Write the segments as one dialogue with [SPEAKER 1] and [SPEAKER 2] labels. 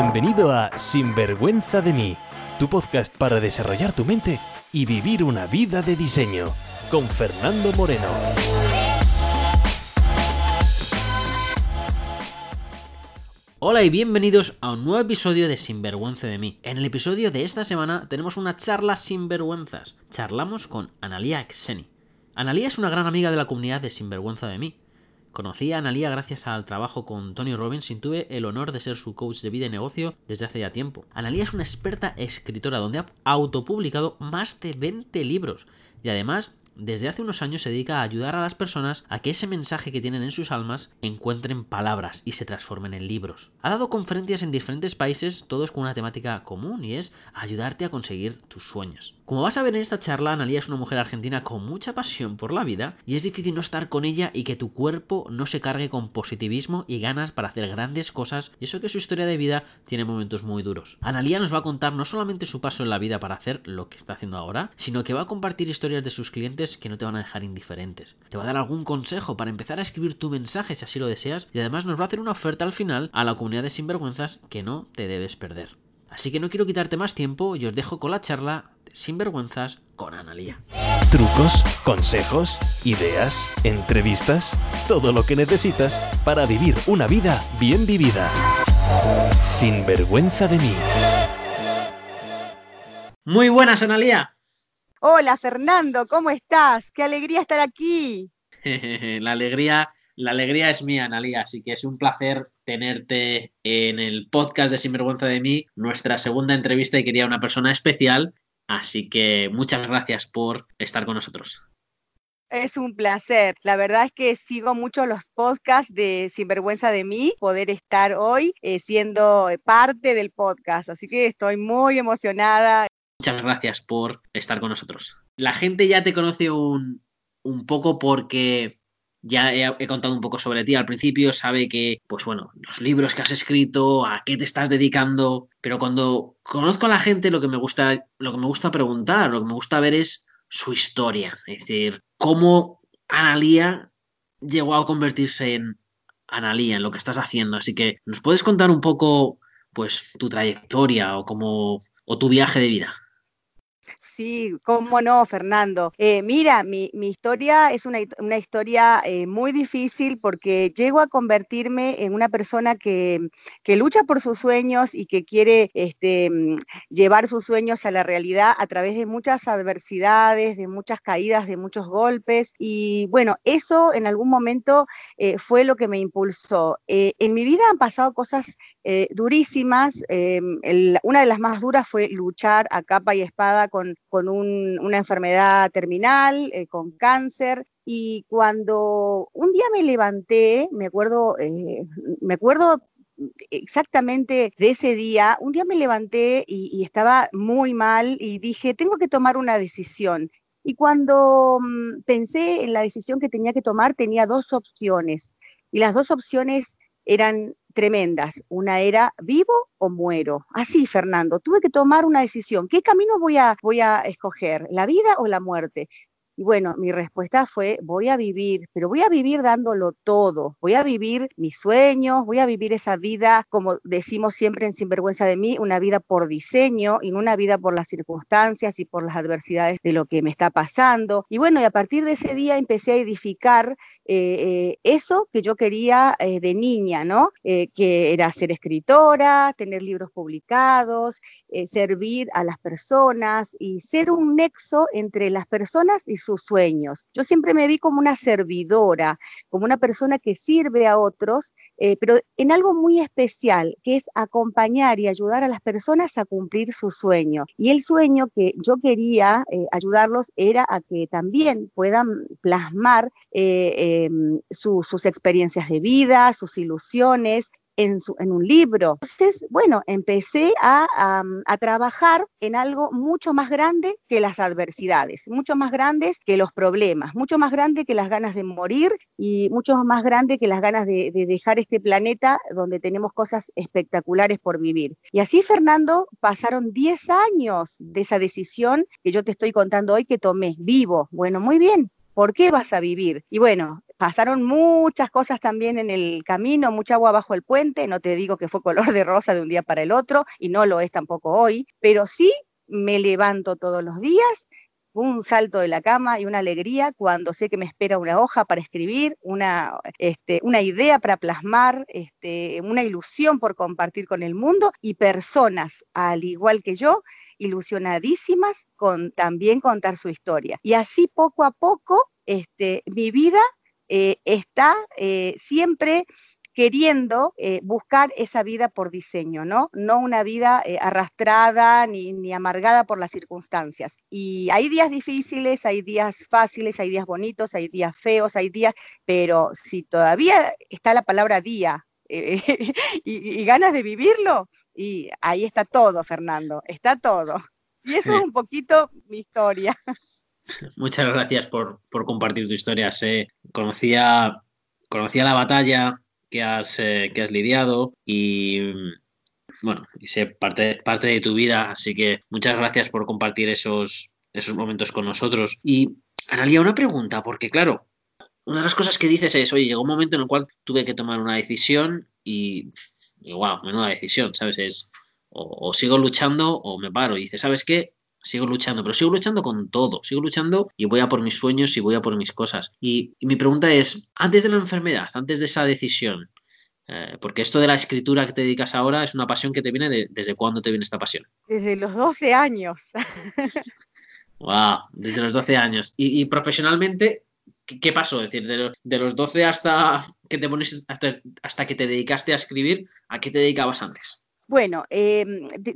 [SPEAKER 1] Bienvenido a Sinvergüenza de mí, tu podcast para desarrollar tu mente y vivir una vida de diseño, con Fernando Moreno.
[SPEAKER 2] Hola y bienvenidos a un nuevo episodio de Sinvergüenza de mí. En el episodio de esta semana tenemos una charla sin vergüenzas. Charlamos con Analia Xeni. Analia es una gran amiga de la comunidad de Sinvergüenza de mí. Conocí a Analia gracias al trabajo con Tony Robbins y tuve el honor de ser su coach de vida y negocio desde hace ya tiempo. Analia es una experta escritora donde ha autopublicado más de 20 libros y además desde hace unos años se dedica a ayudar a las personas a que ese mensaje que tienen en sus almas encuentren palabras y se transformen en libros. Ha dado conferencias en diferentes países, todos con una temática común y es ayudarte a conseguir tus sueños. Como vas a ver en esta charla, Analia es una mujer argentina con mucha pasión por la vida y es difícil no estar con ella y que tu cuerpo no se cargue con positivismo y ganas para hacer grandes cosas y eso que su historia de vida tiene momentos muy duros. Analia nos va a contar no solamente su paso en la vida para hacer lo que está haciendo ahora, sino que va a compartir historias de sus clientes que no te van a dejar indiferentes. Te va a dar algún consejo para empezar a escribir tu mensaje si así lo deseas y además nos va a hacer una oferta al final a la comunidad de sinvergüenzas que no te debes perder. Así que no quiero quitarte más tiempo y os dejo con la charla Sinvergüenzas con Analía.
[SPEAKER 1] Trucos, consejos, ideas, entrevistas, todo lo que necesitas para vivir una vida bien vivida. Sin vergüenza de mí.
[SPEAKER 2] Muy buenas, Analía.
[SPEAKER 3] Hola Fernando, ¿cómo estás? Qué alegría estar aquí.
[SPEAKER 2] la alegría, la alegría es mía, Analía, así que es un placer tenerte en el podcast de Sinvergüenza de mí, nuestra segunda entrevista y quería una persona especial Así que muchas gracias por estar con nosotros.
[SPEAKER 3] Es un placer. La verdad es que sigo mucho los podcasts de Sinvergüenza de mí, poder estar hoy eh, siendo parte del podcast. Así que estoy muy emocionada.
[SPEAKER 2] Muchas gracias por estar con nosotros. La gente ya te conoce un, un poco porque ya he, contado un poco sobre ti al principio, sabe que, pues bueno, los libros que has escrito, a qué te estás dedicando, pero cuando conozco a la gente lo que me gusta, lo que me gusta preguntar, lo que me gusta ver es su historia, es decir, cómo Analía llegó a convertirse en Analía, en lo que estás haciendo. Así que, ¿nos puedes contar un poco, pues, tu trayectoria o cómo, o tu viaje de vida?
[SPEAKER 3] Sí, cómo no, Fernando. Eh, mira, mi, historia es una, historia eh, muy difícil porque llego a convertirme en una persona que, lucha por sus sueños y que quiere este, mm, llevar sus sueños a la realidad a través de muchas adversidades, de muchas caídas, de muchos golpes. Y bueno, eso en algún momento eh, fue lo que me impulsó. en mi vida han pasado cosas durísimas. una de las más duras fue luchar a capa y espada con con una enfermedad terminal, eh, con cáncer. Y cuando un día me levanté, me acuerdo, eh, me acuerdo exactamente de ese día, un día me levanté y, estaba muy mal y dije, tengo que tomar una decisión. Y cuando mm, pensé en la decisión que tenía que tomar, tenía dos opciones. Y las dos opciones eran tremendas. Una era vivo o muero. Así, Fernando, tuve que tomar una decisión. ¿Qué camino voy a, voy a escoger? ¿La vida o la muerte? Y bueno, mi respuesta fue, voy a vivir, pero voy a vivir dándolo todo, voy a vivir mis sueños, voy a vivir esa vida, como decimos siempre en Sinvergüenza de mí, una vida por diseño y no una vida por las circunstancias y por las adversidades de lo que me está pasando. Y bueno, y a partir de ese día empecé a edificar eh, eh, eso que yo quería eh, de niña, ¿no? que era ser escritora, tener libros publicados, servir a las personas y ser un nexo entre las personas y sus sueños. Yo siempre me vi como una servidora, como una persona que sirve a otros, pero en algo muy especial, que es acompañar y ayudar a las personas a cumplir su sueño. Y el sueño que yo quería ayudarlos era a que también puedan plasmar Em, sus experiencias de vida, sus ilusiones, en, un libro. Entonces, bueno, empecé a, trabajar en algo mucho más grande que las adversidades, mucho más grandes que los problemas, mucho más grande que las ganas de morir y mucho más grande que las ganas de, de dejar este planeta donde tenemos cosas espectaculares por vivir. Y así, Fernando, pasaron 10 años de esa decisión que yo te estoy contando hoy que tomé, vivo. Bueno, muy bien, ¿Por qué vas a vivir? Y bueno, pasaron muchas cosas también en el camino, mucha agua bajo el puente, no te digo que fue color de rosa de un día para el otro y no lo es tampoco hoy, pero sí me levanto todos los días un salto de la cama y una alegría cuando sé que me espera una hoja para escribir, una, este, idea para plasmar, este, una ilusión por compartir con el mundo y personas, al igual que yo, ilusionadísimas con también contar su historia. Y así poco a poco, este, mi vida eh, está eh, siempre queriendo eh, buscar esa vida por diseño, ¿no? No una vida eh, arrastrada ni, ni, amargada por las circunstancias. Y hay días difíciles, hay días fáciles, hay días bonitos, hay días feos, hay días, pero si todavía está la palabra día eh, y, y ganas de vivirlo, y ahí está todo, Fernando, está todo. Y eso es un poquito mi historia.
[SPEAKER 2] Muchas gracias por, por compartir tu historia. Se conocía, conocía la batalla que has, eh, que has lidiado y bueno, y sé parte, parte de tu vida, así que muchas gracias por compartir esos, esos momentos con nosotros. Y Analia, una pregunta, porque claro, una de las cosas que dices es, oye, llegó un momento en el cual tuve que tomar una decisión y, y wow, menuda decisión, ¿sabes? Es o, o, sigo luchando o me paro. Y dices, ¿sabes qué? Sigo luchando, pero sigo luchando con todo, sigo luchando y voy a por mis sueños y voy a por mis cosas. Y, y mi pregunta es, antes de la enfermedad, antes de esa decisión, eh, porque esto de la escritura que te dedicas ahora es una pasión que te viene de, ¿desde cuándo te viene esta pasión?
[SPEAKER 3] Desde los 12 años.
[SPEAKER 2] wow, desde los 12 años. Y, y profesionalmente, ¿qué, ¿qué, pasó? Es decir, de, de, los 12 hasta que te pones, hasta, hasta que te dedicaste a escribir, ¿a qué te dedicabas antes?
[SPEAKER 3] Bueno, eh,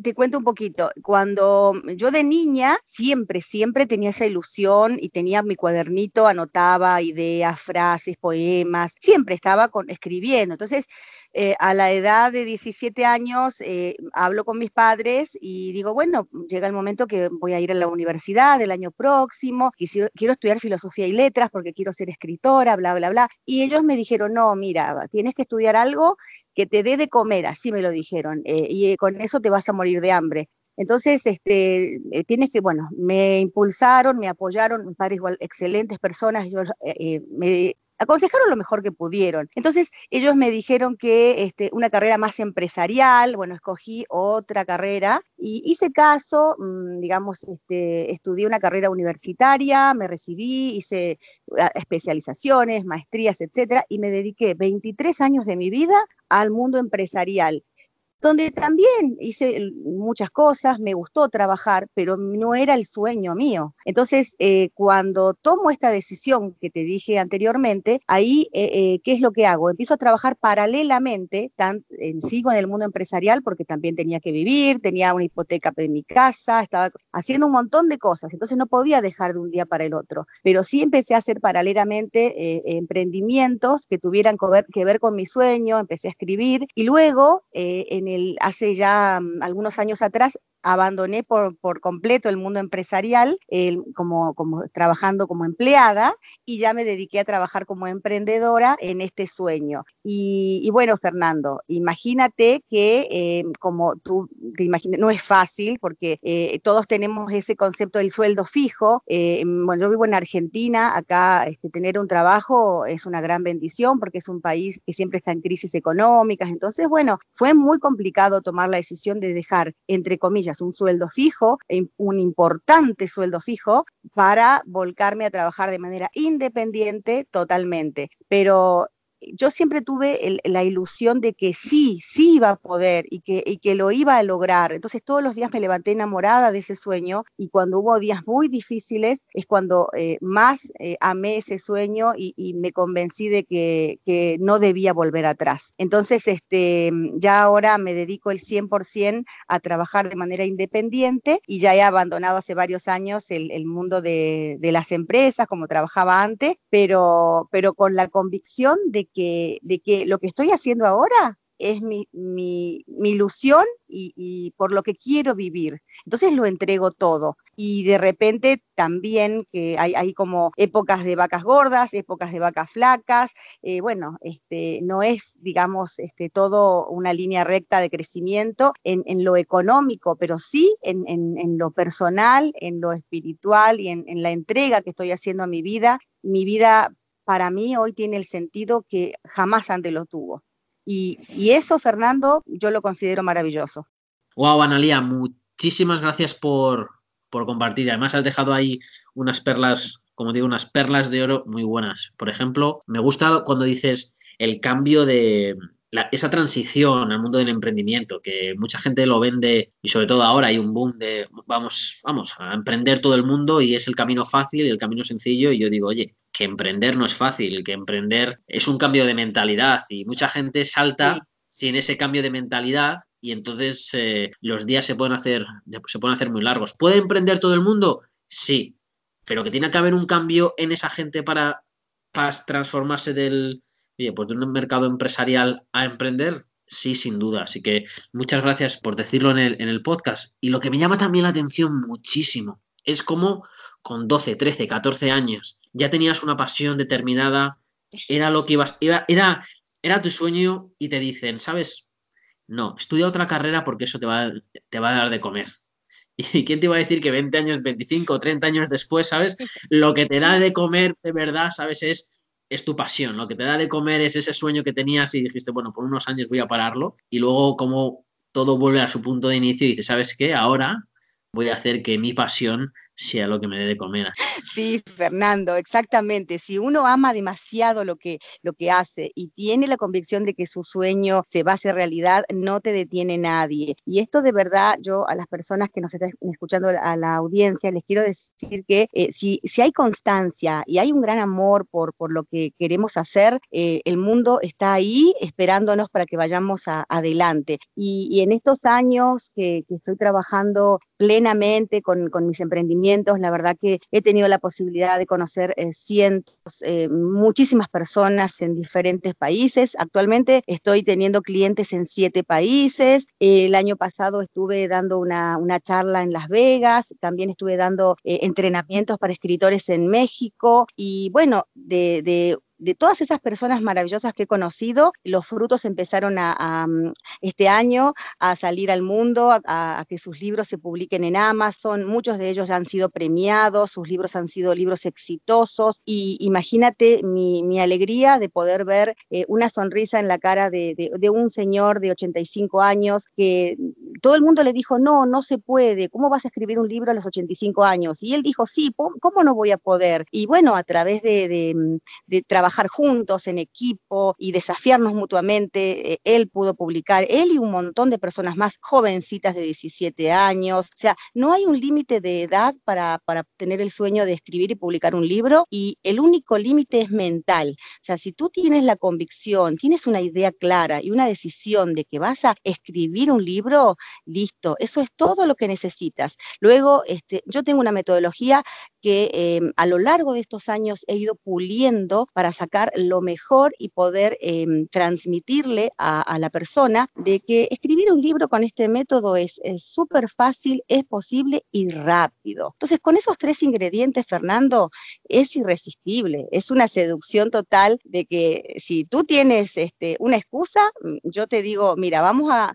[SPEAKER 3] te, cuento un poquito. Cuando yo de niña siempre, siempre tenía esa ilusión y tenía mi cuadernito, anotaba ideas, frases, poemas, siempre estaba con, escribiendo. Entonces, eh, a la edad de 17 años, eh, hablo con mis padres y digo, bueno, llega el momento que voy a ir a la universidad el año próximo, y si, quiero estudiar filosofía y letras porque quiero ser escritora, bla, bla, bla. Y ellos me dijeron, no, mira, tienes que estudiar algo que te dé de comer, así me lo dijeron, eh, y con eso te vas a morir de hambre. Entonces, este, eh, tienes que, bueno, me impulsaron, me apoyaron, mis padres igual, excelentes personas, eh, me aconsejaron lo mejor que pudieron. Entonces, ellos me dijeron que este, una carrera más empresarial, bueno, escogí otra carrera y hice caso, mmm, digamos, este, estudié una carrera universitaria, me recibí, hice ah, especializaciones, maestrías, etcétera, y me dediqué 23 años de mi vida al mundo empresarial donde también hice muchas cosas, me gustó trabajar, pero no era el sueño mío. Entonces, eh, cuando tomo esta decisión que te dije anteriormente, ahí, eh, eh, ¿qué es lo que hago? Empiezo a trabajar paralelamente, tan, sigo en el mundo empresarial porque también tenía que vivir, tenía una hipoteca en mi casa, estaba haciendo un montón de cosas, entonces no podía dejar de un día para el otro, pero sí empecé a hacer paralelamente emprendimientos que tuvieran que ver, que ver, con mi sueño, empecé a escribir y luego en el, hace ya um, algunos años atrás abandoné por, por completo el mundo empresarial, como, como trabajando como empleada y ya me dediqué a trabajar como emprendedora en este sueño. Y, y bueno, Fernando, imagínate que eh, como tú te imaginas, no es fácil porque eh, todos tenemos ese concepto del sueldo fijo. Eh, bueno, yo vivo en Argentina, acá este, tener un trabajo es una gran bendición porque es un país que siempre está en crisis económicas. Entonces, bueno, fue muy complicado tomar la decisión de dejar, entre comillas, un sueldo fijo, un importante sueldo fijo, para volcarme a trabajar de manera independiente totalmente. Pero yo siempre tuve el, la ilusión de que sí, sí iba a poder y que, y que lo iba a lograr. Entonces todos los días me levanté enamorada de ese sueño y cuando hubo días muy difíciles es cuando eh, más eh, amé ese sueño y, y me convencí de que, que, no debía volver atrás. Entonces este, ya ahora me dedico el 100% a trabajar de manera independiente y ya he abandonado hace varios años el, el mundo de, de, las empresas como trabajaba antes, pero, pero con la convicción de que, de que lo que estoy haciendo ahora es mi, mi, ilusión y, por lo que quiero vivir. Entonces lo entrego todo. Y de repente también que hay, hay como épocas de vacas gordas, épocas de vacas flacas. Eh, bueno, este, no es, digamos, este, todo una línea recta de crecimiento en, en lo económico, pero sí en, en, en, lo personal, en lo espiritual y en, en la entrega que estoy haciendo a mi vida. Mi vida para mí hoy tiene el sentido que jamás antes lo tuvo. Y, eso, Fernando, yo lo considero maravilloso.
[SPEAKER 2] Wow, Analia, muchísimas gracias por, por compartir. Además, has dejado ahí unas perlas, como digo, unas perlas de oro muy buenas. Por ejemplo, me gusta cuando dices el cambio de, esa transición al mundo del emprendimiento, que mucha gente lo vende y sobre todo ahora hay un boom de vamos, vamos a emprender todo el mundo y es el camino fácil y el camino sencillo y yo digo, oye, que emprender no es fácil, que emprender es un cambio de mentalidad y mucha gente salta sin ese cambio de mentalidad y entonces eh, los días se pueden hacer se pueden hacer muy largos. ¿Puede emprender todo el mundo? Sí, pero que tiene que haber un cambio en esa gente para, para transformarse del pues de un mercado empresarial a emprender, sí, sin duda. Así que muchas gracias por decirlo en el, en el podcast. Y lo que me llama también la atención muchísimo es cómo con 12, 13, 14 años ya tenías una pasión determinada, era lo que ibas, era, era, era tu sueño y te dicen, ¿sabes? No, estudia otra carrera porque eso te va, te va a dar de comer. ¿Y quién te iba a decir que 20 años, 25 o 30 años después, ¿sabes? Lo que te da de comer de verdad, ¿sabes? Es es tu pasión, lo que te da de comer es ese sueño que tenías y dijiste, bueno, por unos años voy a pararlo y luego como todo vuelve a su punto de inicio y dices, ¿sabes qué? Ahora voy a hacer que mi pasión sea lo que me dé de comer.
[SPEAKER 3] Sí, Fernando, exactamente. Si uno ama demasiado lo que, lo que hace y tiene la convicción de que su sueño se va a hacer realidad, no te detiene nadie. Y esto de verdad, yo a las personas que nos están escuchando a la audiencia, les quiero decir que eh, si, si hay constancia y hay un gran amor por, por lo que queremos hacer, eh, el mundo está ahí esperándonos para que vayamos adelante. Y, en estos años que, que estoy trabajando plenamente con, con, mis emprendimientos. La verdad que he tenido la posibilidad de conocer eh, cientos, eh, muchísimas personas en diferentes países. Actualmente estoy teniendo clientes en siete países. el año pasado estuve dando una, una, charla en Las Vegas, también estuve dando eh, entrenamientos para escritores en México y bueno, de, de de todas esas personas maravillosas que he conocido, los frutos empezaron a, mm, este año a salir al mundo, a, que sus libros se publiquen en Amazon. Muchos de ellos ya han sido premiados, sus libros han sido libros exitosos. Y imagínate mi, alegría de poder ver eh, una sonrisa en la cara de, un señor de 85 años que todo el mundo le dijo, no, no se puede, ¿cómo vas a escribir un libro a los 85 años? Y él dijo, sí, ¿cómo no voy a poder? Y bueno, a través de, de trabajar juntos en equipo y desafiarnos mutuamente. Eh, él pudo publicar, él y un montón de personas más jovencitas de 17 años. O sea, no hay un límite de edad para, para tener el sueño de escribir y publicar un libro y el único límite es mental. O sea, si tú tienes la convicción, tienes una idea clara y una decisión de que vas a escribir un libro, listo, eso es todo lo que necesitas. Luego, este, yo tengo una metodología que em, a lo largo de estos años he ido puliendo para sacar lo mejor y poder em, transmitirle a, la persona de que escribir un libro con este método es súper fácil, es posible y rápido. Entonces, con esos tres ingredientes, Fernando, es irresistible, es una seducción total de que si tú tienes este, una excusa, mm, yo te digo, mira, vamos a,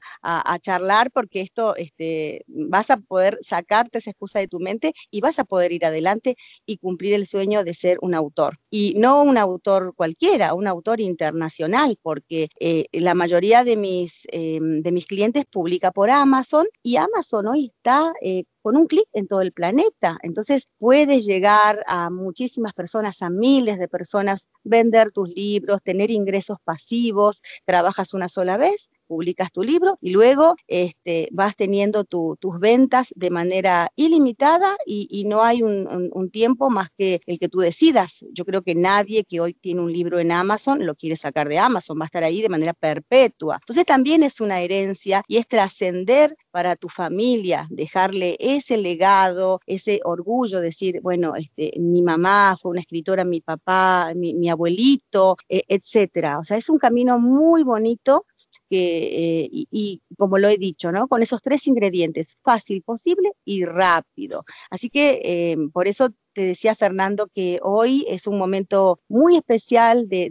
[SPEAKER 3] charlar porque esto este, vas a poder sacarte esa excusa de tu mente y vas a poder ir adelante y cumplir el sueño de ser un autor. Y no un autor cualquiera, un autor internacional, porque eh, la mayoría de mis, em, de mis clientes publica por Amazon y Amazon hoy está eh, con un clic en todo el planeta. Entonces puedes llegar a muchísimas personas, a miles de personas, vender tus libros, tener ingresos pasivos, trabajas una sola vez publicas tu libro y luego este, vas teniendo tus ventas de manera ilimitada y, no hay un, tiempo más que el que tú decidas. Yo creo que nadie que hoy tiene un libro en Amazon lo quiere sacar de Amazon, va a estar ahí de manera perpetua. Entonces también es una herencia y es trascender para tu familia, dejarle ese legado, ese orgullo, decir, bueno, este, mi mamá fue una escritora, mi papá, mi, abuelito, e, etcétera. O sea, es un camino muy bonito eh, y, como lo he dicho, ¿no? Con esos tres ingredientes, fácil, posible y rápido. Así que eh, por eso te decía Fernando que hoy es un momento muy especial de,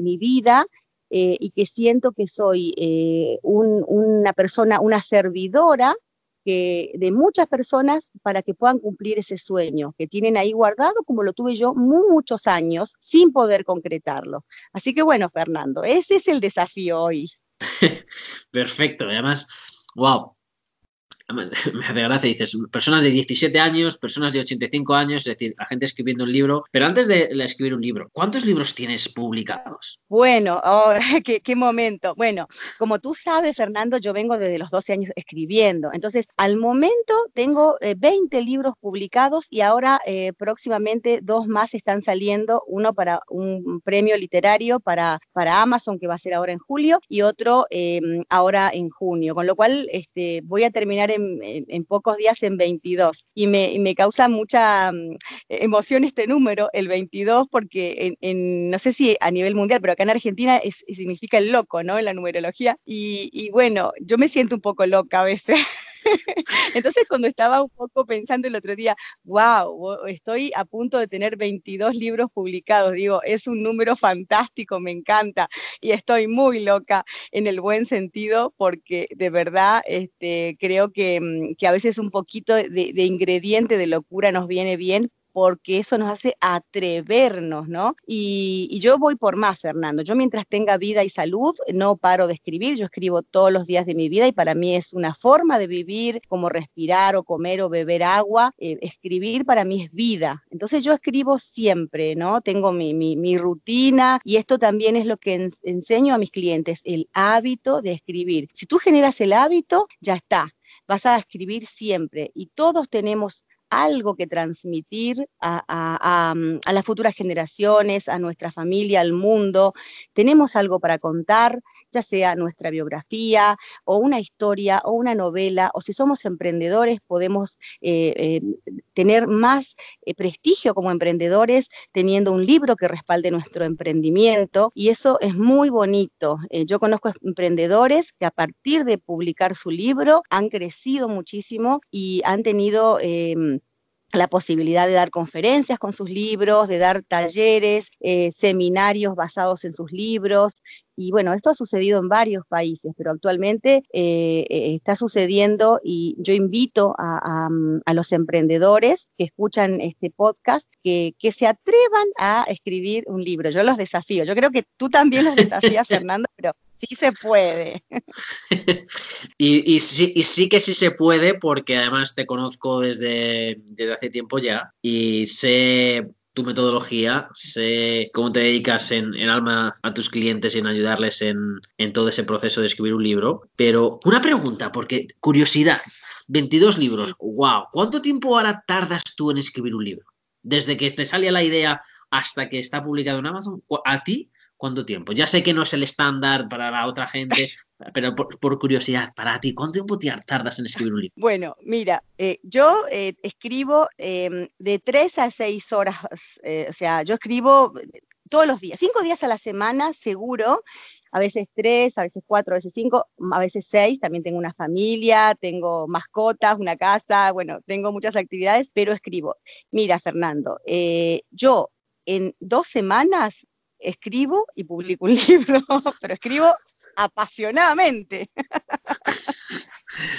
[SPEAKER 3] mi vida eh, y que siento que soy una persona, una servidora de muchas personas para que puedan cumplir ese sueño que tienen ahí guardado, como lo tuve yo muchos años sin poder concretarlo. Así que bueno, Fernando, ese es el desafío hoy.
[SPEAKER 2] Perfecto, además, wow, me hace dices, personas de 17 años, personas de 85 años, es decir, la gente escribiendo un libro. Pero antes de escribir un libro, ¿cuántos libros tienes publicados?
[SPEAKER 3] Bueno, oh, qué, momento. Bueno, como tú sabes, Fernando, yo vengo desde los 12 años escribiendo. Entonces, al momento tengo 20 eh, libros publicados y ahora eh, próximamente dos más están saliendo, uno para un premio literario para, para Amazon, que va a ser ahora en julio, y otro em, ahora en junio. Con lo cual, este, voy a terminar en, pocos días en 22. Y me, me causa mucha mm, emoción este número, el 22, porque en, no sé si a nivel mundial, pero acá en Argentina es, significa el loco, ¿no? En la numerología. Y, y bueno, yo me siento un poco loca a veces. Entonces, cuando estaba un poco pensando el otro día, wow, estoy a punto de tener 22 libros publicados, digo, es un número fantástico, me encanta y estoy muy loca en el buen sentido porque de verdad este, creo que, mm, que a veces un poquito de, de ingrediente de locura nos viene bien porque eso nos hace atrevernos, ¿no? Y, yo voy por más, Fernando. Yo mientras tenga vida y salud, no paro de escribir. Yo escribo todos los días de mi vida y para mí es una forma de vivir, como respirar o comer o beber agua. Eh, escribir para mí es vida. Entonces yo escribo siempre, ¿no? Tengo mi, mi, rutina y esto también es lo que enseño a mis clientes, el hábito de escribir. Si tú generas el hábito, ya está vas a escribir siempre y todos tenemos algo que transmitir mm, a, las futuras generaciones, a nuestra familia, al mundo. Tenemos algo para contar, ya sea nuestra biografía o una historia o una novela, o si somos emprendedores podemos eh, eh, tener más eh, prestigio como emprendedores teniendo un libro que respalde nuestro emprendimiento y eso es muy bonito. yo conozco emprendedores que a partir de publicar su libro han crecido muchísimo y han tenido em, la posibilidad de dar conferencias con sus libros, de dar talleres, eh, seminarios basados en sus libros. Y bueno, esto ha sucedido en varios países, pero actualmente eh, eh, está sucediendo y yo invito a, los emprendedores que escuchan este podcast que, que, se atrevan a escribir un libro. Yo los desafío. Yo creo que tú también los desafías, Fernando, pero sí se puede.
[SPEAKER 2] y, sí, que sí se puede porque además te conozco desde, hace tiempo ya y sé tu metodología, sé cómo te dedicas en, alma a tus clientes y en ayudarles en, en, todo ese proceso de escribir un libro. Pero una pregunta, porque curiosidad, 22 libros, wow, ¿cuánto tiempo ahora tardas tú en escribir un libro? Desde que te sale la idea hasta que está publicado en Amazon, a ti, ¿Cuánto tiempo? Ya sé que no es el estándar para la otra gente, pero por, curiosidad, para ti, ¿cuánto tiempo tardas en escribir un libro?
[SPEAKER 3] Bueno, mira, eh, yo eh, escribo em, de tres a seis horas, eh, o sea, yo escribo todos los días, cinco días a la semana, seguro, a veces tres, a veces cuatro, a veces cinco, a veces seis, también tengo una familia, tengo mascotas, una casa, bueno, tengo muchas actividades, pero escribo. Mira, Fernando, yo en dos semanas escribo y publico un libro, pero escribo apasionadamente.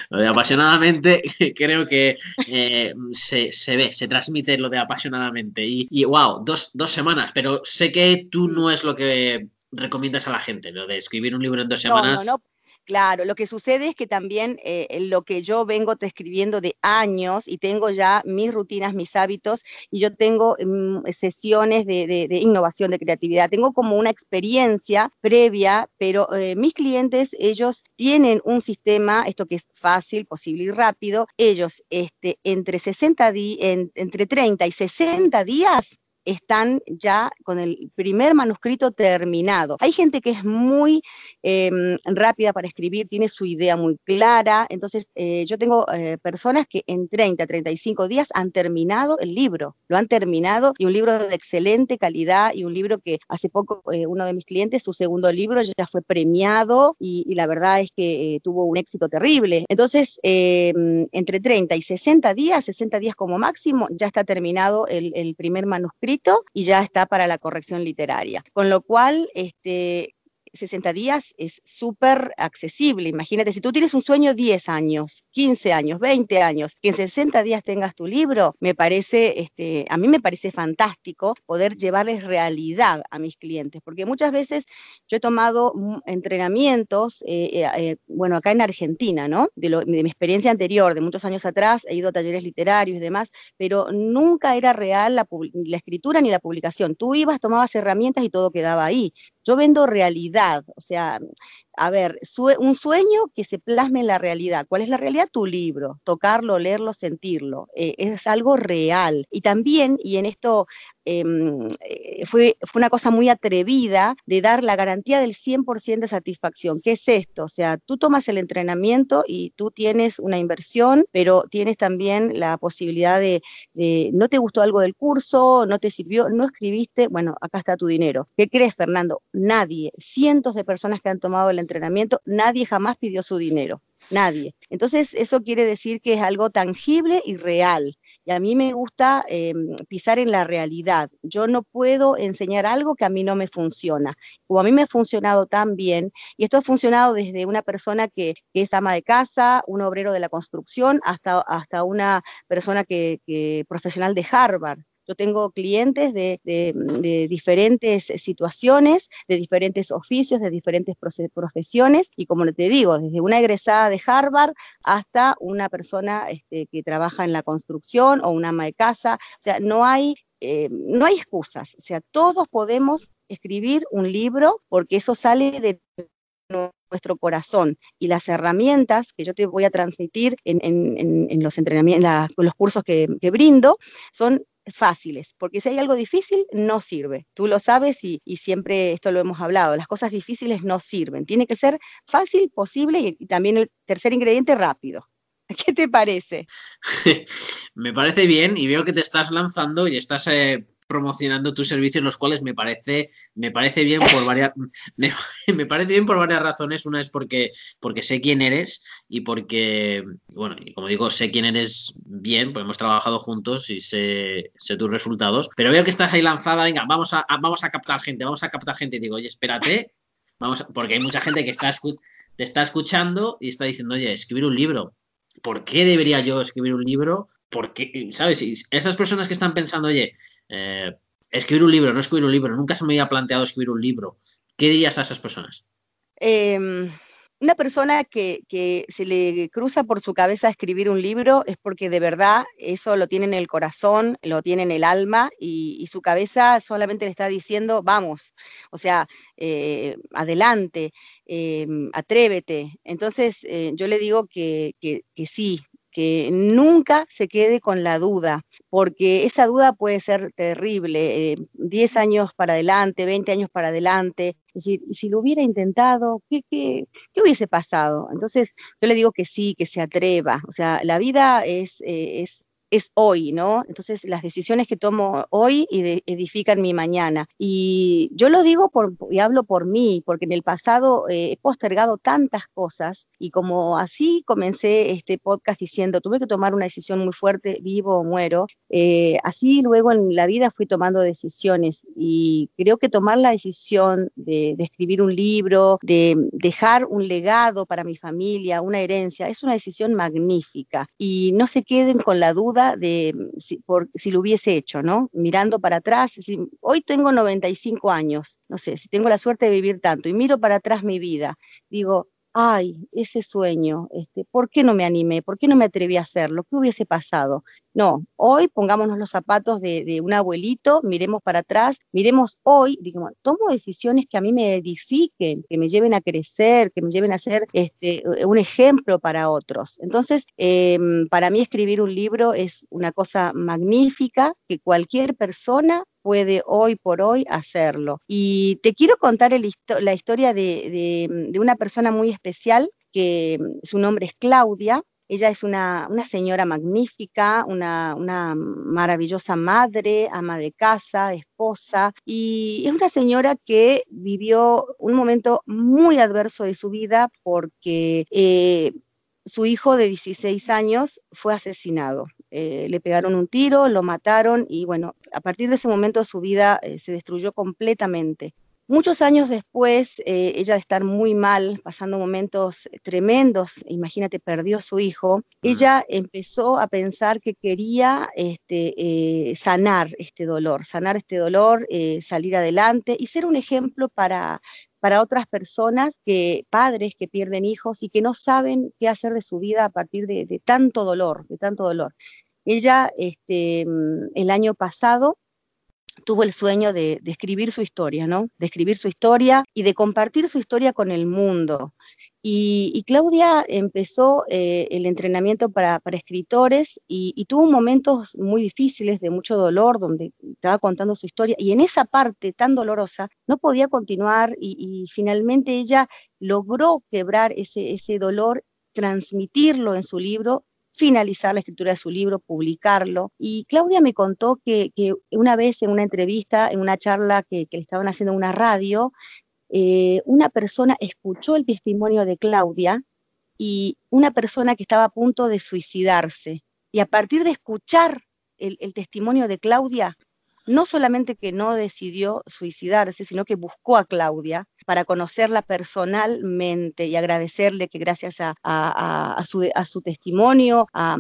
[SPEAKER 2] Lo de apasionadamente creo que eh, se, ve, se transmite lo de apasionadamente. Y, wow, dos, semanas, pero sé que tú no es lo que recomiendas a la gente, lo de escribir un libro en dos semanas.
[SPEAKER 3] No, no, no. Claro, lo que sucede es que también eh, lo que yo vengo escribiendo de años y tengo ya mis rutinas, mis hábitos y yo tengo mm, sesiones de, innovación, de creatividad, tengo como una experiencia previa, pero eh, mis clientes, ellos tienen un sistema, esto que es fácil, posible y rápido, ellos este, entre, 60 entre 30 y 60 días están ya con el primer manuscrito terminado. Hay gente que es muy em, rápida para escribir, tiene su idea muy clara, entonces eh, yo tengo eh, personas que en 30, 35 días han terminado el libro, lo han terminado y un libro de excelente calidad y un libro que hace poco eh, uno de mis clientes, su segundo libro ya fue premiado y, la verdad es que tuvo un éxito terrible. Entonces, em, entre 30 y 60 días, 60 días como máximo, ya está terminado el primer manuscrito y ya está para la corrección literaria. Con lo cual, este, 60 días es súper accesible. Imagínate, si tú tienes un sueño 10 años, 15 años, 20 años, que en 60 días tengas tu libro, me parece, este, a mí me parece fantástico poder llevarles realidad a mis clientes, porque muchas veces yo he tomado entrenamientos, eh, eh, eh, bueno, acá en Argentina, ¿no? De, de mi experiencia anterior, de muchos años atrás, he ido a talleres literarios y demás, pero nunca era real la, la escritura ni la publicación. Tú ibas, tomabas herramientas y todo quedaba ahí. Yo vendo realidad, o sea, a ver, un sueño que se plasme en la realidad. ¿Cuál es la realidad? Tu libro, tocarlo, leerlo, sentirlo. Eh, es algo real. Y también, y en esto em, eh, fue, fue una cosa muy atrevida de dar la garantía del 100% de satisfacción. ¿Qué es esto? O sea, tú tomas el entrenamiento y tú tienes una inversión, pero tienes también la posibilidad de, de no te gustó algo del curso, no te sirvió, no escribiste, bueno, acá está tu dinero. ¿Qué crees, Fernando? Nadie, cientos de personas que han tomado el entrenamiento, nadie jamás pidió su dinero, nadie. Entonces, eso quiere decir que es algo tangible y real. Y a mí me gusta em, pisar en la realidad. Yo no puedo enseñar algo que a mí no me funciona. Como a mí me ha funcionado tan bien, y esto ha funcionado desde una persona que, es ama de casa, un obrero de la construcción, hasta, hasta una persona que, que profesional de Harvard. Yo tengo clientes de, diferentes situaciones, de diferentes oficios, de diferentes profesiones y como te digo, desde una egresada de Harvard hasta una persona este, que trabaja en la construcción o una ama de casa. O sea, no hay, eh, no hay excusas. O sea, todos podemos escribir un libro porque eso sale de nuestro corazón y las herramientas que yo te voy a transmitir en, los entrenamientos, los cursos que brindo, son fáciles, porque si hay algo difícil, no sirve. Tú lo sabes y, siempre esto lo hemos hablado, las cosas difíciles no sirven. Tiene que ser fácil, posible y, también el tercer ingrediente, rápido. ¿Qué te parece?
[SPEAKER 2] Me parece bien y veo que te estás lanzando y estás eh, promocionando tus servicios, los cuales me parece, me parece bien por varias, me, parece bien por varias razones. Una es porque, porque sé quién eres y porque, bueno, y como digo, sé quién eres bien, pues hemos trabajado juntos y sé, sé tus resultados. Pero veo que estás ahí lanzada, venga, vamos a, vamos a captar gente, vamos a captar gente. Y digo, oye, espérate, vamos, porque hay mucha gente que está, te está escuchando y está diciendo, oye, escribir un libro. ¿Por qué debería yo escribir un libro? Porque, ¿sabes? Esas personas que están pensando, oye, eh, escribir un libro, no escribir un libro, nunca se me había planteado escribir un libro. ¿Qué dirías a esas personas?
[SPEAKER 3] Em, una persona que, se le cruza por su cabeza escribir un libro es porque de verdad eso lo tiene en el corazón, lo tiene en el alma y, su cabeza solamente le está diciendo, vamos, o sea, eh, adelante, em, atrévete. Entonces eh, yo le digo que, que sí, que nunca se quede con la duda, porque esa duda puede ser terrible, 10 eh, años para adelante, 20 años para adelante, es decir, si lo hubiera intentado, ¿qué, qué, qué hubiese pasado? Entonces, yo le digo que sí, que se atreva, o sea, la vida es, eh, es es hoy, ¿no? Entonces las decisiones que tomo hoy edifican mi mañana. Y yo lo digo y hablo por mí, porque en el pasado eh, he postergado tantas cosas y como así comencé este podcast diciendo, tuve que tomar una decisión muy fuerte, vivo o muero, eh, así luego en la vida fui tomando decisiones y creo que tomar la decisión de, de escribir un libro, de dejar un legado para mi familia, una herencia, es una decisión magnífica y no se queden con la duda de mm, si, lo hubiese hecho, ¿no? Mirando para atrás, hoy tengo 95 años, no sé, si tengo la suerte de vivir tanto y miro para atrás mi vida, digo, ay, ese sueño, este, ¿por qué no me animé? ¿Por qué no me atreví a hacerlo? ¿Qué hubiese pasado? No, hoy pongámonos los zapatos de, un abuelito, miremos para atrás, miremos hoy, digamos, tomo decisiones que a mí me edifiquen, que me lleven a crecer, que me lleven a ser este, un ejemplo para otros. Entonces, em, para mí escribir un libro es una cosa magnífica que cualquier persona puede hoy por hoy hacerlo. Y te quiero contar la historia de, una persona muy especial, que mm, su nombre es Claudia. Ella es una, señora magnífica, una, una, maravillosa madre, ama de casa, esposa, y es una señora que vivió un momento muy adverso de su vida porque eh, su hijo de 16 años fue asesinado. Eh, le pegaron un tiro, lo mataron y bueno, a partir de ese momento su vida eh, se destruyó completamente. Muchos años después, eh, ella de estar muy mal, pasando momentos tremendos, imagínate, perdió a su hijo, ella empezó a pensar que quería este, eh, sanar este dolor, sanar este dolor, eh, salir adelante y ser un ejemplo para, para otras personas, que padres que pierden hijos y que no saben qué hacer de su vida a partir de, tanto dolor, de tanto dolor. Ella, este, mm, el año pasado, tuvo el sueño de, escribir su historia, ¿no? De escribir su historia y de compartir su historia con el mundo. Y, Claudia empezó eh, el entrenamiento para, escritores y, tuvo momentos muy difíciles, de mucho dolor, donde estaba contando su historia. Y en esa parte tan dolorosa no podía continuar y, finalmente ella logró quebrar ese, dolor transmitirlo en su libro finalizar la escritura de su libro, publicarlo. Y Claudia me contó que, una vez en una entrevista, en una charla que, le estaban haciendo en una radio, eh, una persona escuchó el testimonio de Claudia y una persona que estaba a punto de suicidarse. Y a partir de escuchar el, el testimonio de Claudia, no solamente que no decidió suicidarse, sino que buscó a Claudia para conocerla personalmente y agradecerle que gracias a, su, testimonio, a,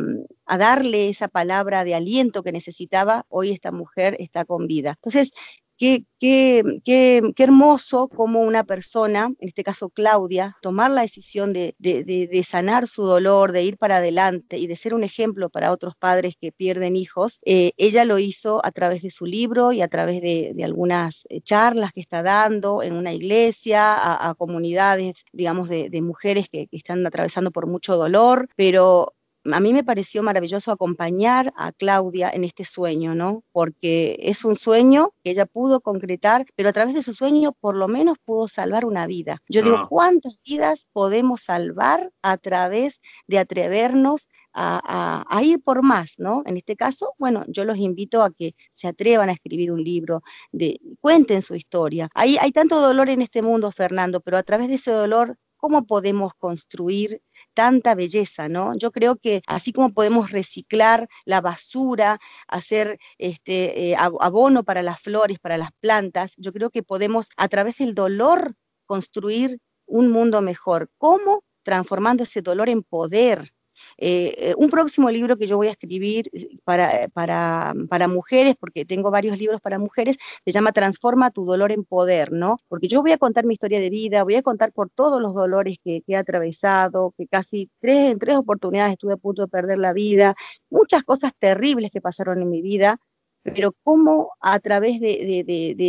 [SPEAKER 3] darle esa palabra de aliento que necesitaba, hoy esta mujer está con vida. Entonces, Qué, qué, qué, qué, hermoso como una persona, en este caso Claudia, tomar la decisión de, de, sanar su dolor, de ir para adelante y de ser un ejemplo para otros padres que pierden hijos. Eh, ella lo hizo a través de su libro y a través de, algunas eh, charlas que está dando en una iglesia, a, comunidades, digamos, de, mujeres que están atravesando por mucho dolor, pero a mí me pareció maravilloso acompañar a Claudia en este sueño, ¿no? Porque es un sueño que ella pudo concretar, pero a través de su sueño por lo menos pudo salvar una vida. Yo digo, ah. ¿cuántas vidas podemos salvar a través de atrevernos a, ir por más, ¿no? En este caso, bueno, yo los invito a que se atrevan a escribir un libro, de, cuenten su historia. Hay, hay tanto dolor en este mundo, Fernando, pero a través de ese dolor ¿cómo podemos construir tanta belleza, ¿no? Yo creo que así como podemos reciclar la basura, hacer este, eh, abono para las flores, para las plantas, yo creo que podemos a través del dolor construir un mundo mejor. ¿Cómo? Transformando ese dolor en poder, eh, eh, un próximo libro que yo voy a escribir para, para, para, mujeres, porque tengo varios libros para mujeres, se llama Transforma tu dolor en poder, ¿no? Porque yo voy a contar mi historia de vida, voy a contar por todos los dolores que, he atravesado, que casi tres, en tres oportunidades estuve a punto de perder la vida, muchas cosas terribles que pasaron en mi vida, pero cómo a través de,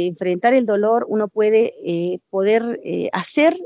[SPEAKER 3] enfrentar el dolor uno puede eh, poder hacer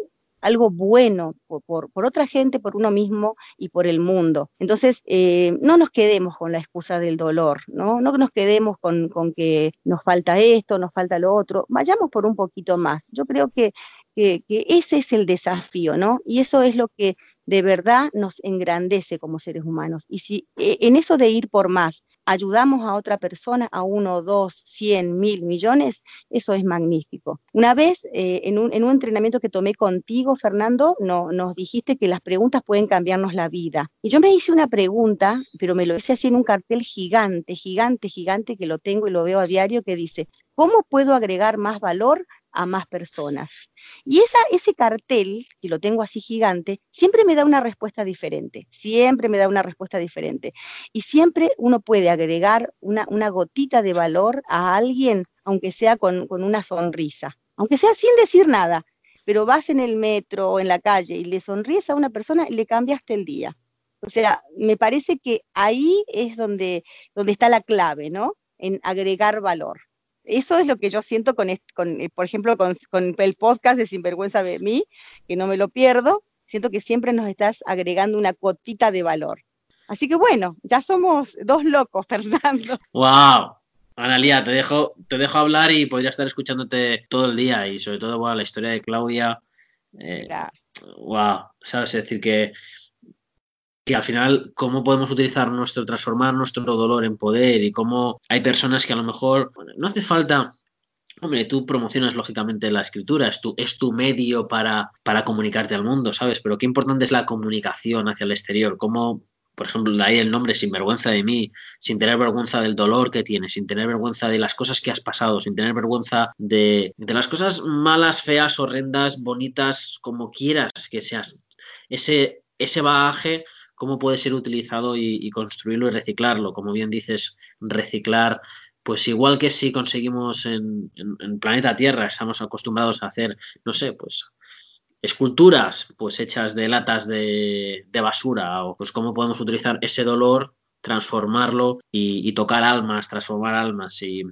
[SPEAKER 3] algo bueno por, otra gente, por uno mismo y por el mundo. Entonces, eh, no nos quedemos con la excusa del dolor, ¿no? No nos quedemos con, que nos falta esto, nos falta lo otro, vayamos por un poquito más. Yo creo que, que, que ese es el desafío, ¿no? Y eso es lo que de verdad nos engrandece como seres humanos. Y si eh, en eso de ir por más, ayudamos a otra persona, a uno, dos, cien, mil, millones, eso es magnífico. Una vez eh, en, un, entrenamiento que tomé contigo, Fernando, no, nos dijiste que las preguntas pueden cambiarnos la vida. Y yo me hice una pregunta, pero me lo hice así en un cartel gigante, gigante, gigante, que lo tengo y lo veo a diario, que dice, ¿cómo puedo agregar más valor a más personas. Y esa, ese cartel, que lo tengo así gigante, siempre me da una respuesta diferente, siempre me da una respuesta diferente. Y siempre uno puede agregar una, gotita de valor a alguien, aunque sea con, con una sonrisa, aunque sea sin decir nada, pero vas en el metro o en la calle y le sonríes a una persona y le cambiaste el día. O sea, me parece que ahí es donde, donde está la clave, ¿no? En agregar valor eso es lo que yo siento con, con eh, por ejemplo, con, el podcast de Sinvergüenza de mí, que no me lo pierdo. Siento que siempre nos estás agregando una cuotita de valor. Así que bueno, ya somos dos locos, Fernando.
[SPEAKER 2] ¡Wow! Analia, te dejo, te dejo hablar y podría estar escuchándote todo el día y sobre todo, wow, la historia de Claudia. Eh, wow, sabes, es decir, que que al final cómo podemos utilizar nuestro, transformar nuestro dolor en poder y cómo hay personas que a lo mejor no hace falta Hombre, tú promocionas lógicamente la escritura, es tu, es tu medio para, para comunicarte al mundo, ¿sabes? Pero qué importante es la comunicación hacia el exterior, cómo, por ejemplo, de ahí el nombre sin vergüenza de mí, sin tener vergüenza del dolor que tienes, sin tener vergüenza de las cosas que has pasado, sin tener vergüenza de, de las cosas malas, feas, horrendas, bonitas, como quieras que seas. Ese, ese bagaje cómo puede ser utilizado y, construirlo y reciclarlo. Como bien dices, reciclar, pues igual que si conseguimos en, en, planeta Tierra, estamos acostumbrados a hacer, no sé, pues esculturas pues hechas de latas de, basura o pues cómo podemos utilizar ese dolor, transformarlo y, tocar almas, transformar almas y,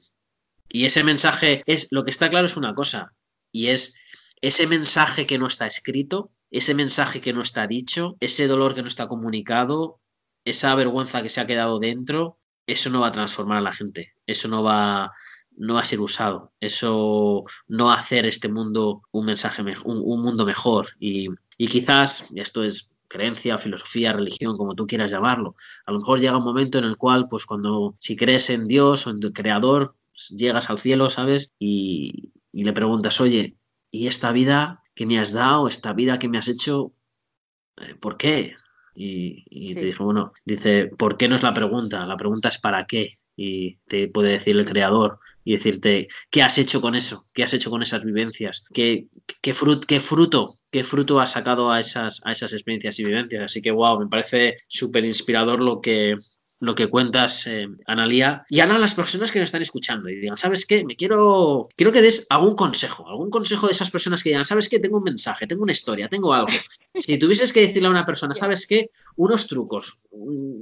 [SPEAKER 2] y ese mensaje es, lo que está claro es una cosa y es ese mensaje que no está escrito ese mensaje que no está dicho, ese dolor que no está comunicado, esa vergüenza que se ha quedado dentro, eso no va a transformar a la gente, eso no va, no va a ser usado, eso no va a hacer este mundo un mensaje, un, un mundo mejor. Y, y quizás, esto es creencia, filosofía, religión, como tú quieras llamarlo, a lo mejor llega un momento en el cual, pues cuando, si crees en Dios o en tu creador, pues, llegas al cielo, ¿sabes? Y, y le preguntas, oye, ¿y esta vida que me has dado, esta vida que me has hecho, eh, ¿por qué? Y, te dijo, bueno, dice, ¿por qué no es la pregunta? La pregunta es ¿para qué? Y te puede decir el creador y decirte, ¿qué has hecho con eso? ¿Qué has hecho con esas vivencias? ¿Qué, qué, qué fruto? ¿Qué fruto has sacado a esas, a esas experiencias y vivencias? Así que, wow, me parece súper inspirador lo que, lo que cuentas, eh, Analía, y ahora las personas que nos están escuchando y digan, ¿sabes qué? Me quiero, quiero que des algún consejo, algún consejo de esas personas que digan, ¿sabes qué? Tengo un mensaje, tengo una historia, tengo algo. Si tuvieses que decirle a una persona, ¿sabes qué? Unos trucos,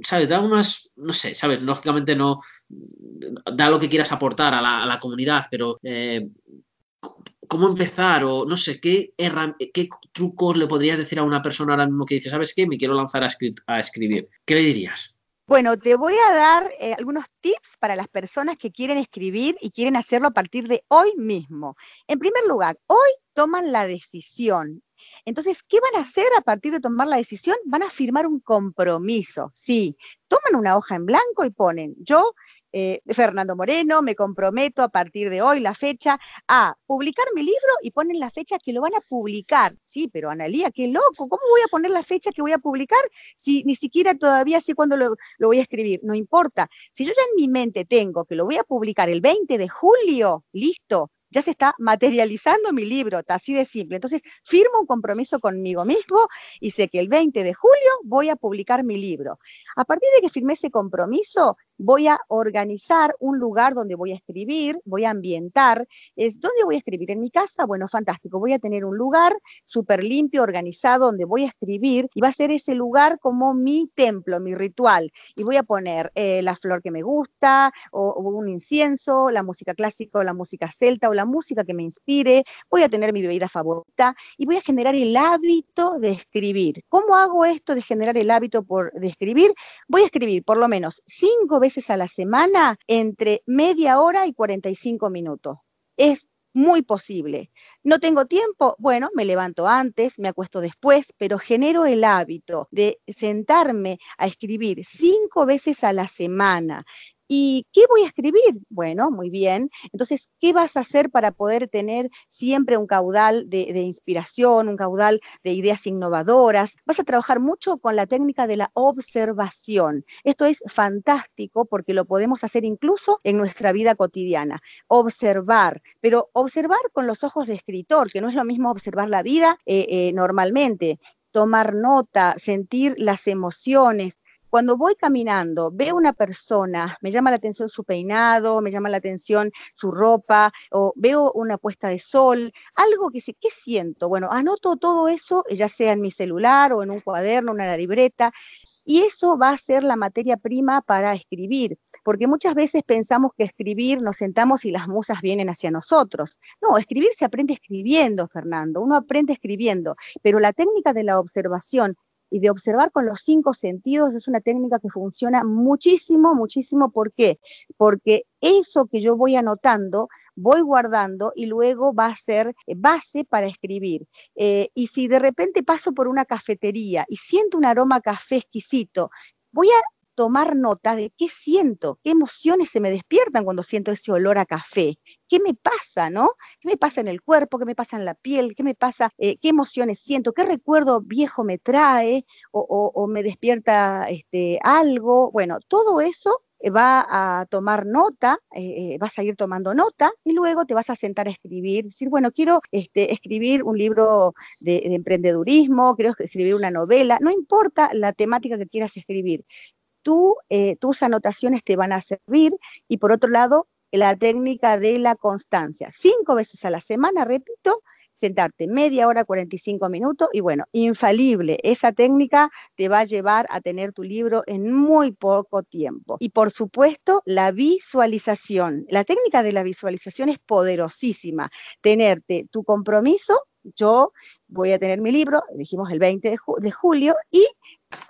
[SPEAKER 2] ¿sabes? Da unas, no sé, ¿sabes? Lógicamente no da lo que quieras aportar a la, comunidad, pero... Eh, ¿Cómo empezar? O no sé, ¿qué, ¿qué trucos le podrías decir a una persona ahora mismo que dice, ¿sabes qué? Me quiero lanzar a escribir. ¿Qué le dirías?
[SPEAKER 3] Bueno, te voy a dar eh, algunos tips para las personas que quieren escribir y quieren hacerlo a partir de hoy mismo. En primer lugar, hoy toman la decisión. Entonces, ¿qué van a hacer a partir de tomar la decisión? Van a firmar un compromiso. Sí, toman una hoja en blanco y ponen, yo eh, Fernando Moreno, me comprometo a partir de hoy la fecha a publicar mi libro y ponen la fecha que lo van a publicar. Sí, pero Analía, qué loco, ¿cómo voy a poner la fecha que voy a publicar si ni siquiera todavía sé cuándo lo, lo voy a escribir? No importa. Si yo ya en mi mente tengo que lo voy a publicar el 20 de julio, listo, ya se está materializando mi libro, así de simple. Entonces, firmo un compromiso conmigo mismo y sé que el 20 de julio voy a publicar mi libro. A partir de que firmé ese compromiso, voy a organizar un lugar donde voy a escribir, voy a ambientar. Es, ¿Dónde voy a escribir? ¿En mi casa? Bueno, fantástico. Voy a tener un lugar súper limpio, organizado, donde voy a escribir y va a ser ese lugar como mi templo, mi ritual. Y voy a poner eh, la flor que me gusta, o, un incienso, la música clásica o la música celta o la música que me inspire. Voy a tener mi bebida favorita y voy a generar el hábito de escribir. ¿Cómo hago esto de generar el hábito por, de escribir? Voy a escribir por lo menos cinco veces a la semana entre media hora y 45 minutos. Es muy posible. No tengo tiempo, bueno, me levanto antes, me acuesto después, pero genero el hábito de sentarme a escribir cinco veces a la semana. ¿Y qué voy a escribir? Bueno, muy bien. Entonces, ¿qué vas a hacer para poder tener siempre un caudal de, inspiración, un caudal de ideas innovadoras? Vas a trabajar mucho con la técnica de la observación. Esto es fantástico porque lo podemos hacer incluso en nuestra vida cotidiana. Observar, pero observar con los ojos de escritor, que no es lo mismo observar la vida eh, eh, normalmente tomar nota, sentir las emociones, cuando voy caminando, veo una persona, me llama la atención su peinado, me llama la atención su ropa, o veo una puesta de sol, algo que sí, ¿qué siento? Bueno, anoto todo eso, ya sea en mi celular o en un cuaderno, una libreta, y eso va a ser la materia prima para escribir, porque muchas veces pensamos que escribir nos sentamos y las musas vienen hacia nosotros. No, escribir se aprende escribiendo, Fernando, uno aprende escribiendo, pero la técnica de la observación y de observar con los cinco sentidos es una técnica que funciona muchísimo, muchísimo. ¿Por qué? Porque eso que yo voy anotando, voy guardando y luego va a ser base para escribir. Eh, y si de repente paso por una cafetería y siento un aroma café exquisito, voy a tomar nota de qué siento, qué emociones se me despiertan cuando siento ese olor a café, qué me pasa, ¿no? ¿Qué me pasa en el cuerpo? ¿Qué me pasa en la piel? ¿Qué me pasa? Eh, ¿Qué emociones siento? ¿Qué recuerdo viejo me trae? ¿O, me despierta este, algo? Bueno, todo eso eh, va a tomar nota, eh, vas a ir tomando nota y luego te vas a sentar a escribir, decir, bueno, quiero este, escribir un libro de, emprendedurismo, quiero escribir una novela, no importa la temática que quieras escribir, tú, tus anotaciones te van a servir y por otro lado, la técnica de la constancia. Cinco veces a la semana, repito, sentarte media hora, 45 minutos y bueno, infalible. Esa técnica te va a llevar a tener tu libro en muy poco tiempo. Y por supuesto, la visualización. La técnica de la visualización es poderosísima. Tenerte tu compromiso. Yo voy a tener mi libro, dijimos el 20 de, julio, y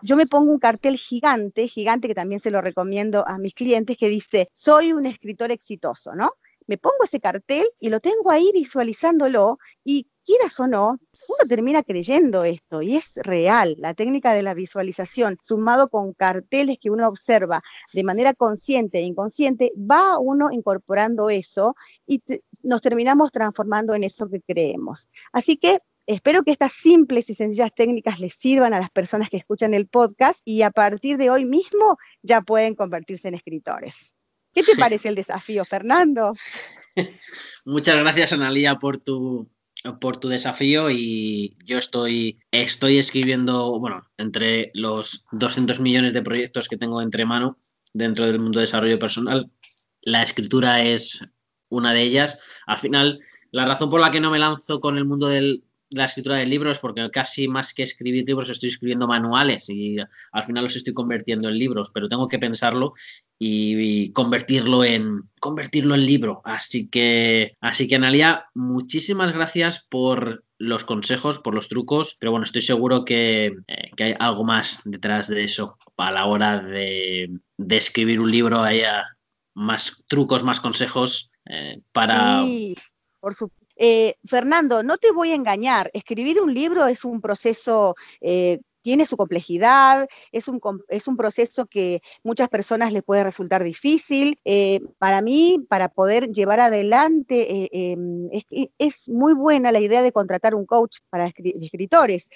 [SPEAKER 3] yo me pongo un cartel gigante, gigante que también se lo recomiendo a mis clientes, que dice, soy un escritor exitoso, ¿no? Me pongo ese cartel y lo tengo ahí visualizándolo y quieras o no, uno termina creyendo esto y es real. La técnica de la visualización, sumado con carteles que uno observa de manera consciente e inconsciente, va uno incorporando eso y nos terminamos transformando en eso que creemos. Así que Espero que estas simples y sencillas técnicas les sirvan a las personas que escuchan el podcast y a partir de hoy mismo ya pueden convertirse en escritores. ¿Qué te parece el desafío, Fernando?
[SPEAKER 2] Muchas gracias, Analia, por tu, por tu desafío y yo estoy, estoy escribiendo, bueno, entre los 200 millones de proyectos que tengo entre mano dentro del mundo de desarrollo personal, la escritura es una de ellas. Al final, la razón por la que no me lanzo con el mundo del, la escritura de libros porque casi más que escribir libros estoy escribiendo manuales y al final los estoy convirtiendo en libros, pero tengo que pensarlo y, convertirlo en convertirlo en libro. Así que así que Analia, muchísimas gracias por los consejos, por los trucos, pero bueno, estoy seguro que, eh, hay algo más detrás de eso a la hora de, escribir un libro, haya más trucos, más consejos eh, para...
[SPEAKER 3] Sí, por supuesto eh, Fernando, no te voy a engañar, escribir un libro es un proceso... Eh, tiene su complejidad, es un, es un proceso que muchas personas les puede resultar difícil. Eh, para mí, para poder llevar adelante, em, es, es, muy buena la idea de contratar un coach para escritores,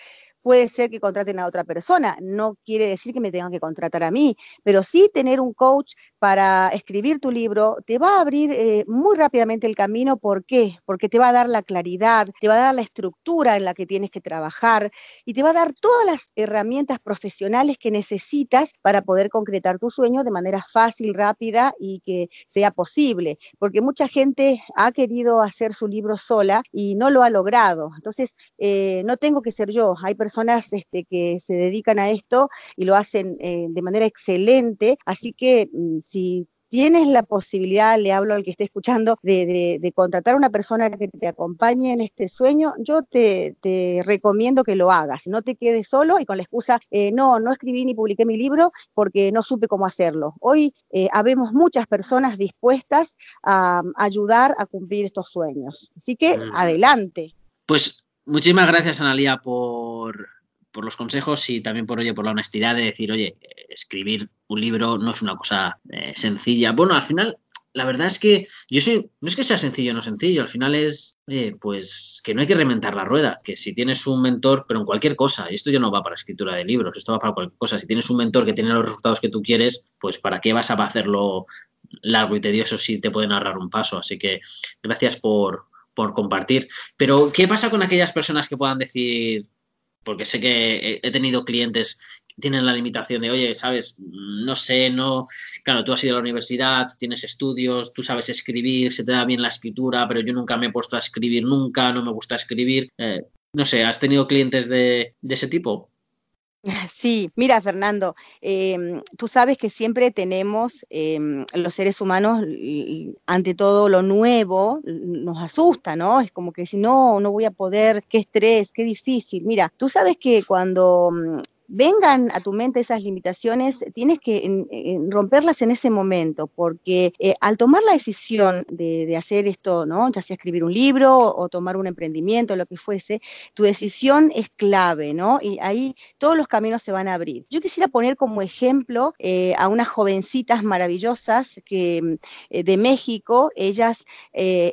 [SPEAKER 3] puede ser que contraten a otra persona, no quiere decir que me tengan que contratar a mí, pero sí tener un coach para escribir tu libro te va a abrir eh, muy rápidamente el camino. ¿Por qué? Porque te va a dar la claridad, te va a dar la estructura en la que tienes que trabajar y te va a dar todas las herramientas profesionales que necesitas para poder concretar tu sueño de manera fácil, rápida y que sea posible. Porque mucha gente ha querido hacer su libro sola y no lo ha logrado. Entonces, eh, no tengo que ser yo. Hay personas personas este, que se dedican a esto y lo hacen eh, de manera excelente. Así que mm, si tienes la posibilidad, le hablo al que esté escuchando, de, contratar a una persona que te acompañe en este sueño, yo te, recomiendo que lo hagas. No te quedes solo y con la excusa, eh, no, no escribí ni publiqué mi libro porque no supe cómo hacerlo. Hoy eh, habemos muchas personas dispuestas a, ayudar a cumplir estos sueños. Así que mm. adelante.
[SPEAKER 2] Pues muchísimas gracias, Analia, por, por los consejos y también por, oye, por la honestidad de decir, oye, escribir un libro no es una cosa eh, sencilla. Bueno, al final, la verdad es que yo soy, no es que sea sencillo o no sencillo, al final es, pues, que no hay que reventar la rueda, que si tienes un mentor, pero en cualquier cosa, y esto ya no va para escritura de libros, esto va para cualquier cosa, si tienes un mentor que tiene los resultados que tú quieres, pues ¿para qué vas a hacerlo largo y tedioso si te pueden ahorrar un paso? Así que gracias por, por compartir. Pero, ¿qué pasa con aquellas personas que puedan decir, porque sé que he tenido clientes que tienen la limitación de, oye, sabes, no sé, no, claro, tú has ido a la universidad, tienes estudios, tú sabes escribir, se te da bien la escritura, pero yo nunca me he puesto a escribir nunca, no me gusta escribir. Eh, no sé, ¿has tenido clientes de, de ese tipo?
[SPEAKER 3] Sí, mira Fernando, em, tú sabes que siempre tenemos em, los seres humanos, ante todo lo nuevo, nos asusta, ¿no? Es como que si no, no voy a poder, qué estrés, qué difícil. Mira, tú sabes que cuando mm, vengan a tu mente esas limitaciones, tienes que romperlas en ese momento, porque eh, al tomar la decisión de, hacer esto, ¿no? ya sea escribir un libro o, tomar un emprendimiento, lo que fuese, tu decisión es clave, ¿no? Y ahí todos los caminos se van a abrir. Yo quisiera poner como ejemplo eh, a unas jovencitas maravillosas que, eh, de México, ellas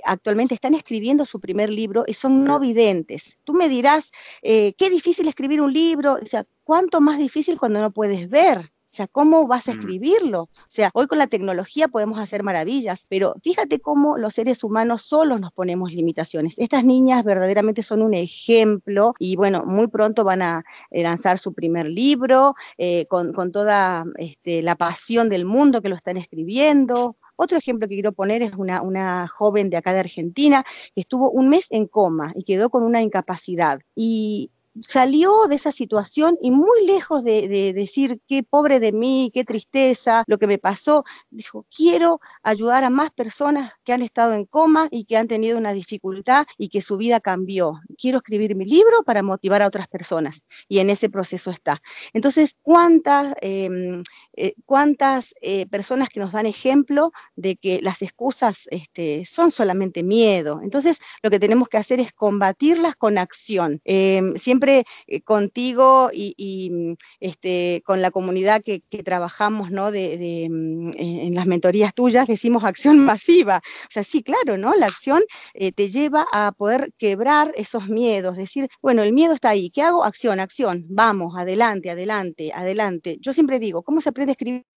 [SPEAKER 3] actualmente están escribiendo su primer libro y son no videntes. Tú me dirás, qué difícil escribir un libro, o sea, ¿cuánto más difícil cuando no puedes ver? O sea, ¿cómo vas a mm. escribirlo? O sea, hoy con la tecnología podemos hacer maravillas, pero fíjate cómo los seres humanos solos nos ponemos limitaciones. Estas niñas verdaderamente son un ejemplo y bueno, muy pronto van a eh, lanzar su primer libro eh, con, toda este, la pasión del mundo que lo están escribiendo. Otro ejemplo que quiero poner es una, una joven de acá de Argentina que estuvo un mes en coma y quedó con una incapacidad. Y salió de esa situación y muy lejos de, decir qué pobre de mí, qué tristeza, lo que me pasó, dijo, quiero ayudar a más personas que han estado en coma y que han tenido una dificultad y que su vida cambió. Quiero escribir mi libro para motivar a otras personas y en ese proceso está. Entonces, ¿cuántas, em, eh, cuántas eh, personas que nos dan ejemplo de que las excusas este, son solamente miedo? Entonces, lo que tenemos que hacer es combatirlas con acción. Em, siempre eh, contigo y, mm, este, con la comunidad que, trabajamos ¿no? de, mm, en las mentorías tuyas, decimos acción masiva. O sea, sí, claro, ¿no? La acción eh, te lleva a poder quebrar esos miedos, decir, bueno, el miedo está ahí, ¿qué hago? Acción, acción, vamos, adelante, adelante, adelante. Yo siempre digo, ¿cómo se aprende a escribir?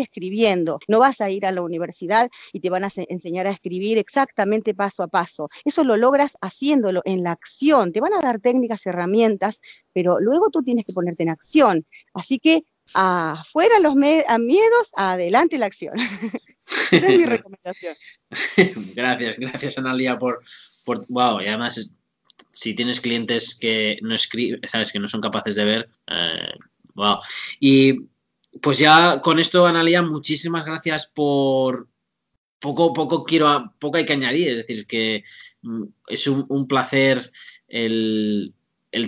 [SPEAKER 3] Escribiendo. No vas a ir a la universidad y te van a enseñar a escribir exactamente paso a paso. Eso lo logras haciéndolo en la acción. Te van a dar técnicas, herramientas, pero luego tú tienes que ponerte en acción. Así que afuera los miedos, adelante la acción. Esa es mi recomendación.
[SPEAKER 2] gracias, gracias Analia por, por, wow, y además si tienes clientes que no escriben, sabes, que no son capaces de ver, eh, wow. Y pues ya con esto, Analia, muchísimas gracias por. Poco, poco quiero, poco hay que añadir, es decir, que mm, es un, placer el,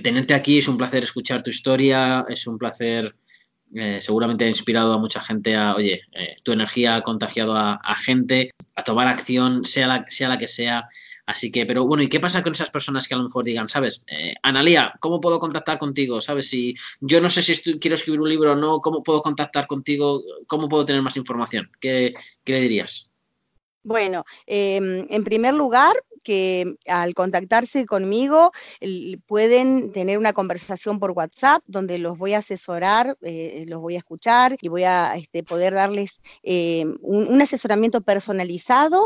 [SPEAKER 2] tenerte aquí, es un placer escuchar tu historia, es un placer, eh, seguramente ha inspirado a mucha gente a, oye, eh, tu energía ha contagiado a, a, gente, a tomar acción, sea la, sea la que sea, Así que, pero bueno, ¿y qué pasa con esas personas que a lo mejor digan, sabes, eh, Analía, ¿cómo puedo contactar contigo? ¿Sabes? Si yo no sé si quiero escribir un libro o no, ¿cómo puedo contactar contigo? ¿Cómo puedo tener más información? ¿Qué, qué le dirías?
[SPEAKER 3] Bueno, em, en primer lugar, que al contactarse conmigo pueden tener una conversación por WhatsApp donde los voy a asesorar, eh, los voy a escuchar y voy a este, poder darles em, un, asesoramiento personalizado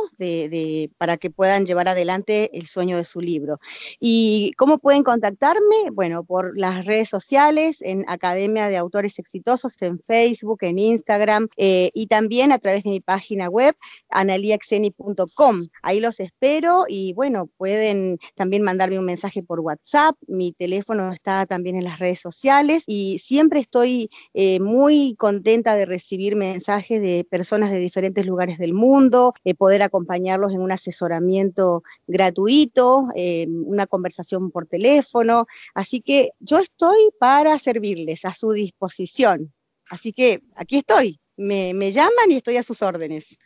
[SPEAKER 3] para que puedan llevar adelante el sueño de su libro. ¿Y cómo pueden contactarme? Bueno, por las redes sociales, en Academia de Autores Exitosos, en Facebook, en Instagram eh, y también a través de mi página web, analia.com Ahí los espero y bueno, pueden también mandarme un mensaje por WhatsApp. Mi teléfono está también en las redes sociales y siempre estoy eh, muy contenta de recibir mensajes de personas de diferentes lugares del mundo, eh, poder acompañarlos en un asesoramiento gratuito, eh, una conversación por teléfono. Así que yo estoy para servirles a su disposición. Así que aquí estoy. me llaman y estoy a sus órdenes.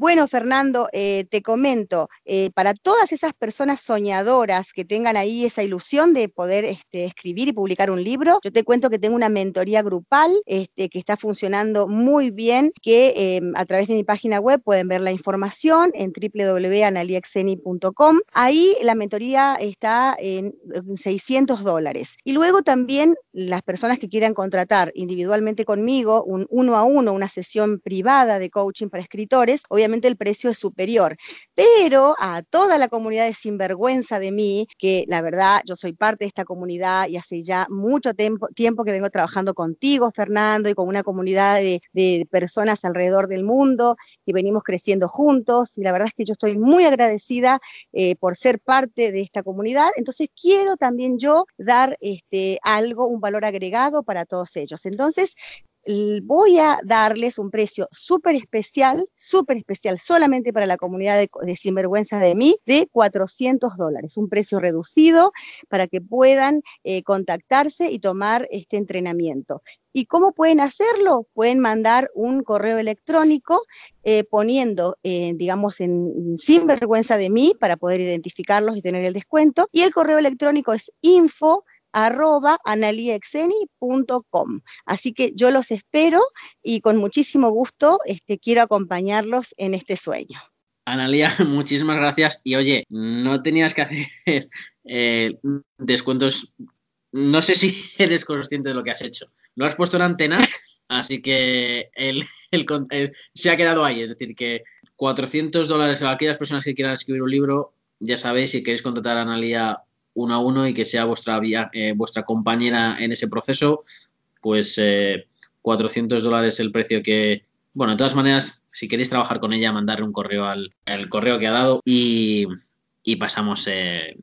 [SPEAKER 3] Bueno, Fernando, eh, te comento, eh, para todas esas personas soñadoras que tengan ahí esa ilusión de poder este, escribir y publicar un libro, yo te cuento que tengo una mentoría grupal este, que está funcionando muy bien, que em, a través de mi página web pueden ver la información en www.analiexeni.com. Ahí la mentoría está en 600 dólares. Y luego también las personas que quieran contratar individualmente conmigo un uno a uno, una sesión privada de coaching para escritores, obviamente el precio es superior. Pero a toda la comunidad de sinvergüenza de mí, que la verdad yo soy parte de esta comunidad y hace ya mucho tiempo, tiempo que vengo trabajando contigo, Fernando, y con una comunidad de, personas alrededor del mundo y venimos creciendo juntos. Y la verdad es que yo estoy muy agradecida eh, por ser parte de esta comunidad. Entonces quiero también yo dar este, algo, un valor agregado para todos ellos. Entonces, voy a darles un precio súper especial, súper especial, solamente para la comunidad de, Sinvergüenza de mí, de 400 dólares, un precio reducido para que puedan eh, contactarse y tomar este entrenamiento. ¿Y cómo pueden hacerlo? Pueden mandar un correo electrónico eh, poniendo, eh, digamos, en sinvergüenza de mí para poder identificarlos y tener el descuento. Y el correo electrónico es info arroba Así que yo los espero y con muchísimo gusto este, quiero acompañarlos en este sueño.
[SPEAKER 2] Analia, muchísimas gracias. Y oye, no tenías que hacer eh, descuentos. No sé si eres consciente de lo que has hecho. Lo has puesto en antena, así que el, se ha quedado ahí. Es decir, que 400 dólares a aquellas personas que quieran escribir un libro, ya sabéis, si queréis contratar a Analia uno a uno y que sea vuestra, eh, vuestra compañera en ese proceso, pues 400 eh, dólares el precio que, bueno, de todas maneras, si queréis trabajar con ella, mandarle un correo al, correo que ha dado y, pasamos eh,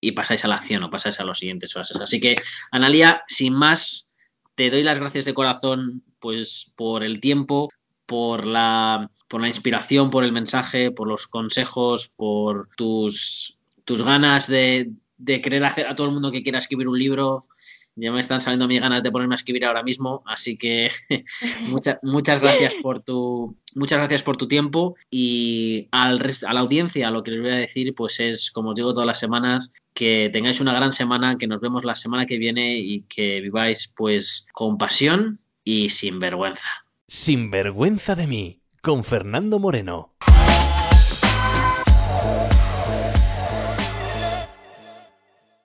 [SPEAKER 2] y pasáis a la acción o pasáis a los siguientes fases. Así que, Analia, sin más, te doy las gracias de corazón pues por el tiempo, por la, por la inspiración, por el mensaje, por los consejos, por tus tus ganas de, querer hacer a todo el mundo que quiera escribir un libro. Ya me están saliendo mis ganas de ponerme a escribir ahora mismo, así que muchas, muchas gracias por tu muchas gracias por tu tiempo y al a la audiencia lo que les voy a decir pues es como os digo todas las semanas que tengáis una gran semana, que nos vemos la semana que viene y que viváis pues con pasión y sin vergüenza.
[SPEAKER 1] Sin vergüenza de mí con Fernando Moreno.